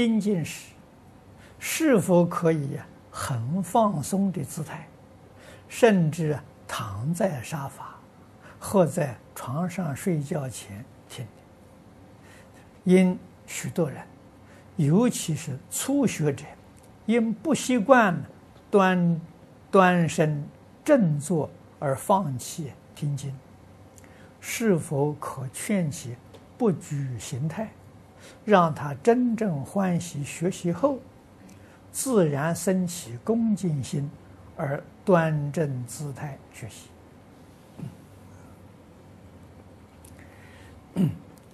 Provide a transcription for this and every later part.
听经时，是否可以很放松的姿态，甚至躺在沙发或在床上睡觉前听？因许多人，尤其是初学者，因不习惯端端身正坐而放弃听经，是否可劝其不拘形态？让他真正欢喜学习后，自然升起恭敬心，而端正姿态学习。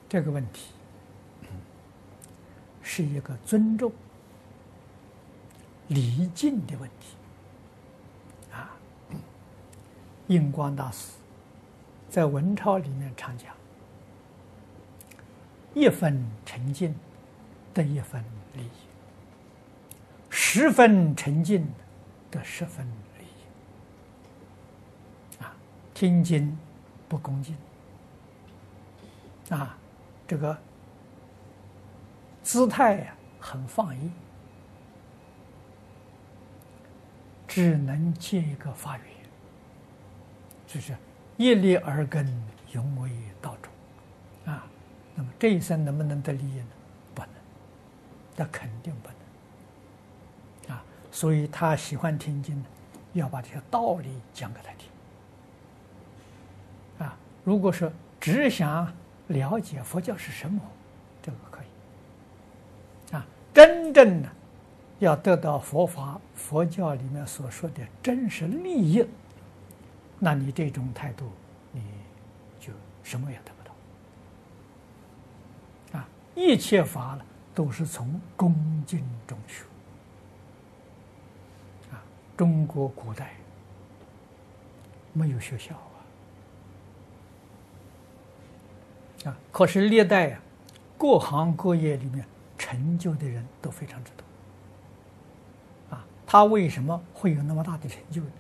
这个问题是一个尊重、礼敬的问题。啊，印光大师在文钞里面常讲。一分沉静得一分利益，十分沉静得十分利益。啊，听经不恭敬，啊，这个姿态呀很放逸，只能借一个法缘，就是一粒而根，永为道种。那么这一生能不能得利益呢？不能，那肯定不能。啊，所以他喜欢听经，要把这些道理讲给他听。啊，如果说只想了解佛教是什么，这个可以。啊，真正的要得到佛法、佛教里面所说的真实利益，那你这种态度，你就什么也得。一切法呢，都是从恭敬中学。啊，中国古代没有学校啊，啊，可是历代啊，各行各业里面成就的人都非常之多。啊，他为什么会有那么大的成就呢？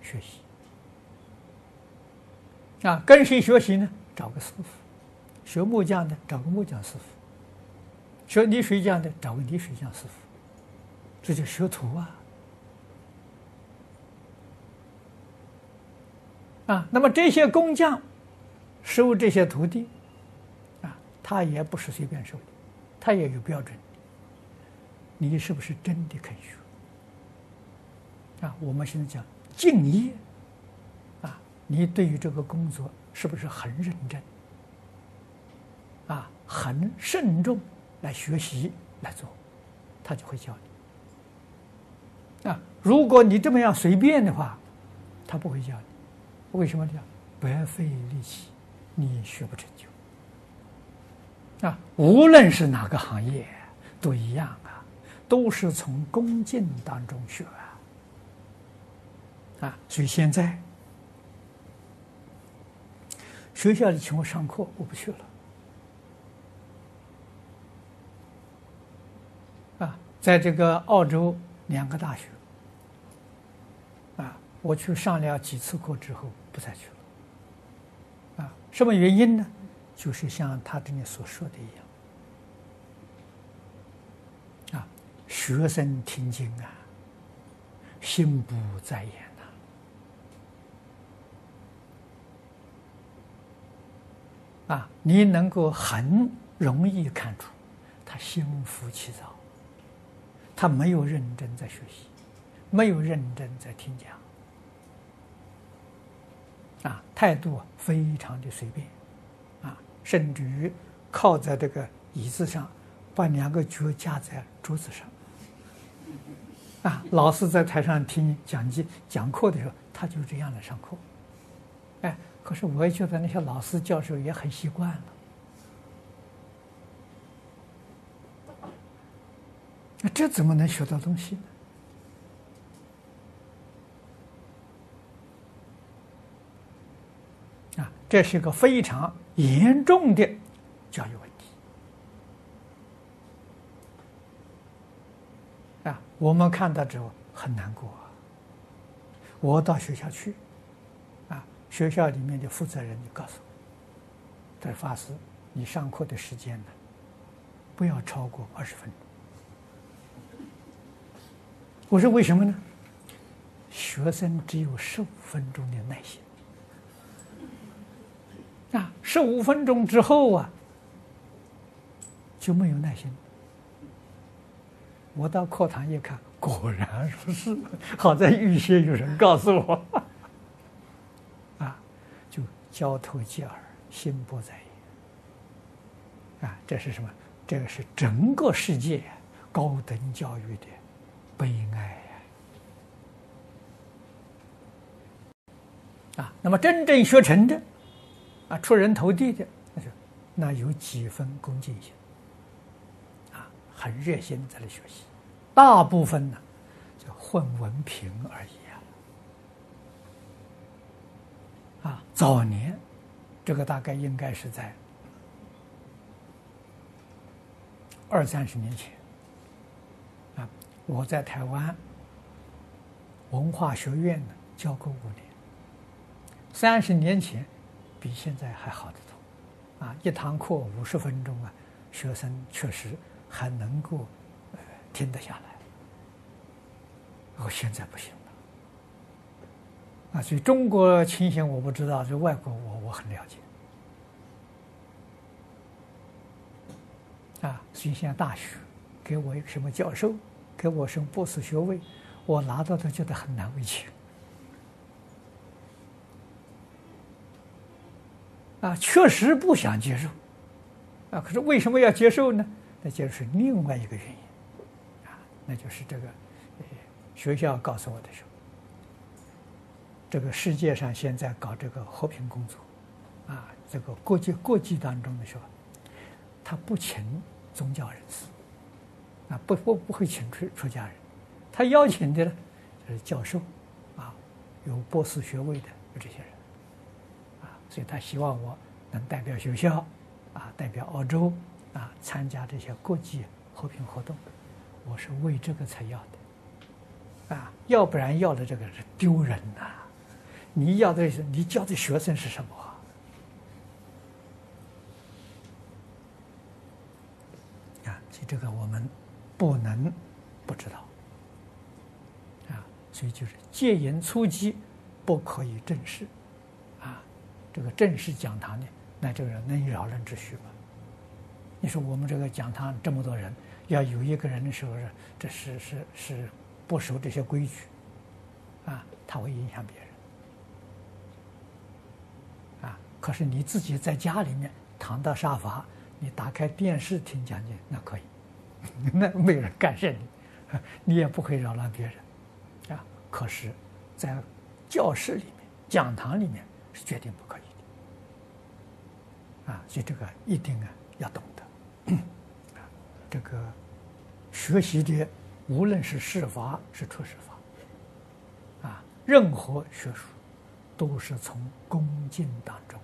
学习。啊，跟谁学习呢？找个师傅。学木匠的找个木匠师傅，学泥水匠的找个泥水匠师傅，这叫学徒啊！啊，那么这些工匠收这些徒弟，啊，他也不是随便收的，他也有标准。你是不是真的肯学？啊，我们现在讲敬业，啊，你对于这个工作是不是很认真？啊，很慎重来学习来做，他就会教你。啊，如果你这么样随便的话，他不会教你。为什么这样？白费力气，你学不成就。啊，无论是哪个行业都一样啊，都是从恭敬当中学啊。啊，所以现在学校里请我上课，我不去了。在这个澳洲两个大学，啊，我去上了几次课之后，不再去了。啊，什么原因呢？就是像他这里所说的一样，啊，学生听经啊，心不在焉呐。啊，你能够很容易看出他心浮气躁。他没有认真在学习，没有认真在听讲，啊，态度非常的随便，啊，甚至于靠在这个椅子上，把两个脚架在桌子上，啊，老师在台上听讲机讲课的时候，他就这样来上课，哎，可是我也觉得那些老师教授也很习惯了。那这怎么能学到东西呢？啊，这是一个非常严重的教育问题。啊，我们看到之后很难过。我到学校去，啊，学校里面的负责人就告诉我：“在法师，你上课的时间呢，不要超过二十分钟。我说为什么呢？学生只有十五分钟的耐心啊，十五分钟之后啊，就没有耐心。我到课堂一看，果然如是。好在预先有人告诉我，啊，就交头接耳，心不在焉。啊，这是什么？这个是整个世界高等教育的悲哀呀！啊，那么真正学成的，啊，出人头地的，那就那有几分恭敬心，啊，很热心在那学习。大部分呢，就混文凭而已啊！啊，早年，这个大概应该是在。二三十年前，啊，我在台湾文化学院呢教过五年。三十年前，比现在还好得多，啊，一堂课五十分钟啊，学生确实还能够听得下来。我现在不行了，啊，所以中国情形我不知道，就外国我我很了解。啊，所以现在大学给我一个什么教授，给我升博士学位，我拿到都觉得很难为情。啊，确实不想接受。啊，可是为什么要接受呢？那就是另外一个原因。啊，那就是这个，学校告诉我的时候，这个世界上现在搞这个和平工作，啊，这个国际国际当中的时候。他不请宗教人士，啊，不不不会请出出家人，他邀请的呢，就是教授，啊，有博士学位的有这些人，啊，所以他希望我能代表学校，啊，代表澳洲，啊，参加这些国际和平活动，我是为这个才要的，啊，要不然要的这个是丢人呐，你要的是你教的学生是什么？这个我们不能不知道啊，所以就是戒严初期不可以正视啊，这个正式讲堂呢，那这个人能扰人之许吗？你说我们这个讲堂这么多人，要有一个人的时候是，这是是是不守这些规矩啊，他会影响别人啊。可是你自己在家里面躺到沙发，你打开电视听讲经，那可以。那没人干涉你，你也不会扰乱别人，啊！可是，在教室里面、讲堂里面是绝对不可以的，啊！所以这个一定啊要懂得，啊，这个学习的无论是事法是出世法，啊，任何学术都是从恭敬当中。